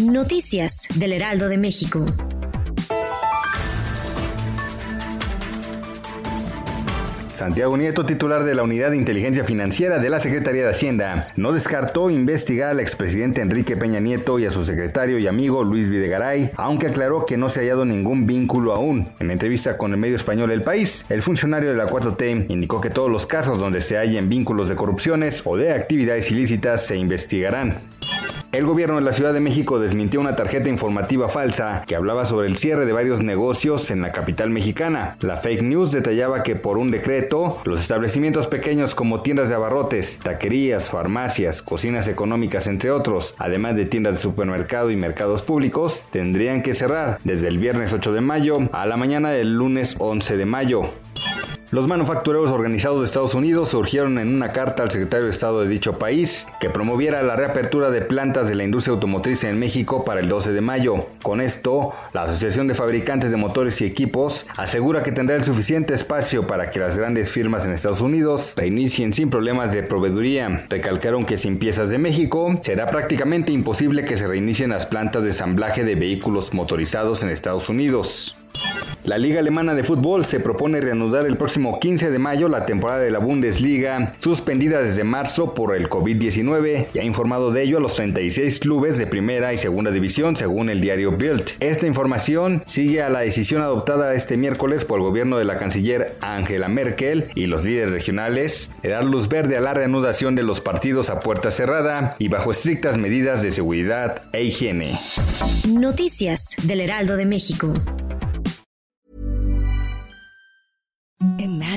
Noticias del Heraldo de México. Santiago Nieto, titular de la Unidad de Inteligencia Financiera de la Secretaría de Hacienda, no descartó investigar al expresidente Enrique Peña Nieto y a su secretario y amigo Luis Videgaray, aunque aclaró que no se ha hallado ningún vínculo aún. En entrevista con el medio español El País, el funcionario de la 4T indicó que todos los casos donde se hallen vínculos de corrupciones o de actividades ilícitas se investigarán. El gobierno de la Ciudad de México desmintió una tarjeta informativa falsa que hablaba sobre el cierre de varios negocios en la capital mexicana. La fake news detallaba que por un decreto, los establecimientos pequeños como tiendas de abarrotes, taquerías, farmacias, cocinas económicas, entre otros, además de tiendas de supermercado y mercados públicos, tendrían que cerrar desde el viernes 8 de mayo a la mañana del lunes 11 de mayo. Los manufactureros organizados de Estados Unidos surgieron en una carta al secretario de Estado de dicho país que promoviera la reapertura de plantas de la industria automotriz en México para el 12 de mayo. Con esto, la Asociación de Fabricantes de Motores y Equipos asegura que tendrá el suficiente espacio para que las grandes firmas en Estados Unidos reinicien sin problemas de proveeduría. Recalcaron que sin piezas de México será prácticamente imposible que se reinicien las plantas de ensamblaje de vehículos motorizados en Estados Unidos. La Liga Alemana de Fútbol se propone reanudar el próximo 15 de mayo la temporada de la Bundesliga, suspendida desde marzo por el COVID-19, y ha informado de ello a los 36 clubes de primera y segunda división, según el diario Bild. Esta información sigue a la decisión adoptada este miércoles por el gobierno de la canciller Angela Merkel y los líderes regionales de dar luz verde a la reanudación de los partidos a puerta cerrada y bajo estrictas medidas de seguridad e higiene. Noticias del Heraldo de México.